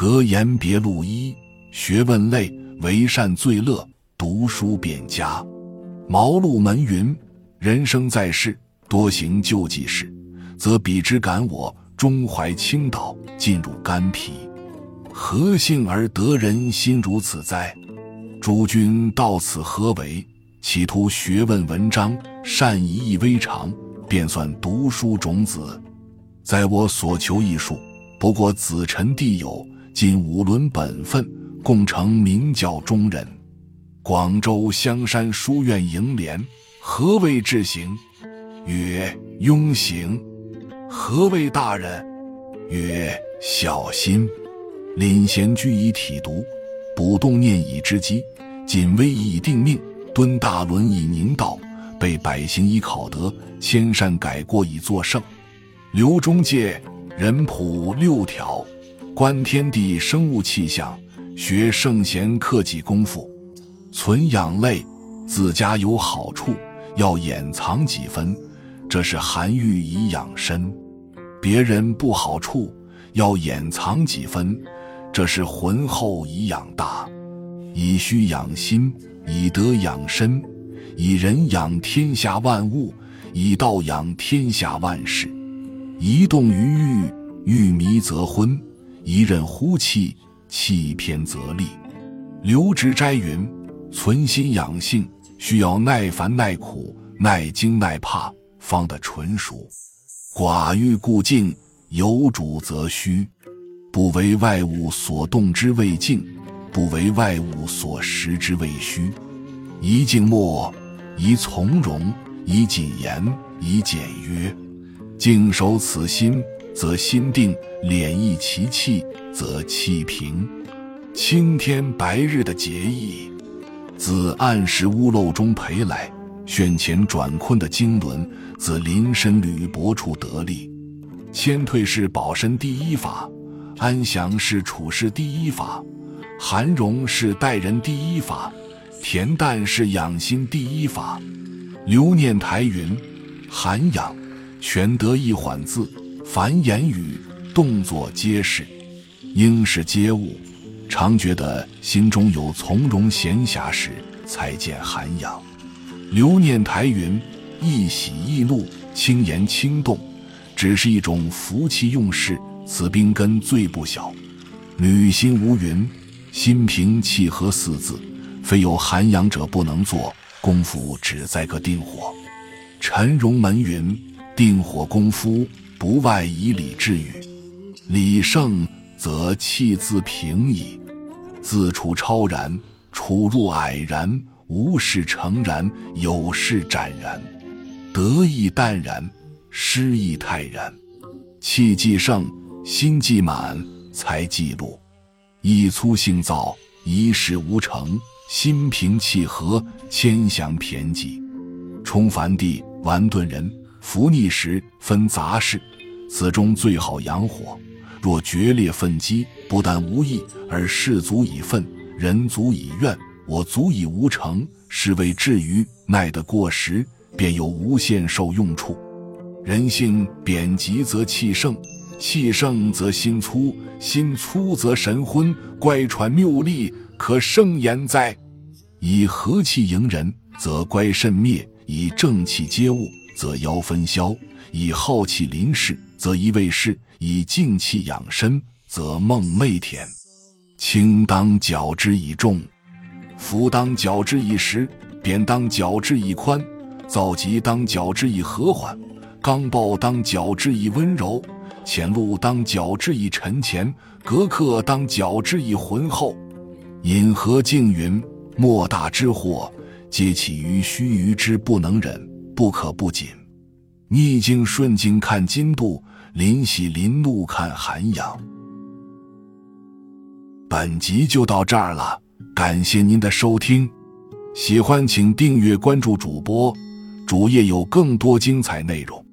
格言别录一，学问累，为善最乐，读书便佳。毛路门云：人生在世，多行救济事，则彼之感我，中怀倾倒，进入肝脾。何幸而得人心如此哉？诸君到此何为？企图学问文章，善以意微长，便算读书种子。在我所求艺术，不过子臣弟友。尽五伦本分，共成明教中人。广州香山书院楹联：何谓志行？曰：庸行。何谓大人？曰：小心。领衔居以体读，补动念以知机，谨微以定命，敦大伦以宁道，被百行以考德，千善改过以作圣。刘中介人谱六条。观天地生物气象，学圣贤克己功夫，存养类，自家有好处，要掩藏几分，这是含欲以养身；别人不好处，要掩藏几分，这是浑厚以养大。以虚养心，以德养身，以仁养天下万物，以道养天下万事。一动于欲，欲迷则昏。一任呼气，气偏则立。刘直斋云：“存心养性，需要耐烦、耐苦、耐惊、耐怕，方得纯熟。寡欲故静，有主则虚。不为外物所动之谓静，不为外物所食之谓虚。宜静默，宜从容，宜谨言，宜简约。静守此心。”则心定，敛逸其气，则气平。青天白日的节义，自暗室屋漏中培来；旋前转困的经纶，自临深履薄处得力。谦退是保身第一法，安详是处事第一法，含容是待人第一法，恬淡是养心第一法。留念台云：涵养，全得一缓字。凡言语动作皆是，应是皆物。常觉得心中有从容闲暇时，才见涵养。留念台云：易喜易怒，轻言轻动，只是一种福气用事。此兵根最不小。女心无云：心平气和四字，非有涵养者不能做。功夫只在个定火。陈荣门云：定火功夫。不外以礼治语，礼胜则气自平矣。自处超然，处入蔼然，无事诚然，有事展然，得意淡然，失意泰然。气既盛，心既满，才既露。意粗性躁，一事无成；心平气和，谦祥恬寂。冲凡地，完顿人。伏逆时分杂事，此中最好养火。若决裂愤激，不但无益，而事足以愤，人足以怨，我足以无成，是谓至于耐得过时，便有无限受用处。人性贬极则气盛，气盛则心粗，心粗则神昏，乖喘谬利，可生焉哉？以和气迎人，则乖甚灭；以正气接物。则妖分消，以浩气临事，则一未事；以静气养身，则梦寐恬。轻当矫之以重，浮当矫之以实，扁当矫之以宽，躁急当矫之以和缓，刚暴当矫之以温柔，前路当矫之以沉潜，隔客当矫之以浑厚。引河静云：莫大之祸，皆起于须臾之不能忍。不可不谨，逆境顺境看金度，临喜临怒看涵养。本集就到这儿了，感谢您的收听，喜欢请订阅关注主播，主页有更多精彩内容。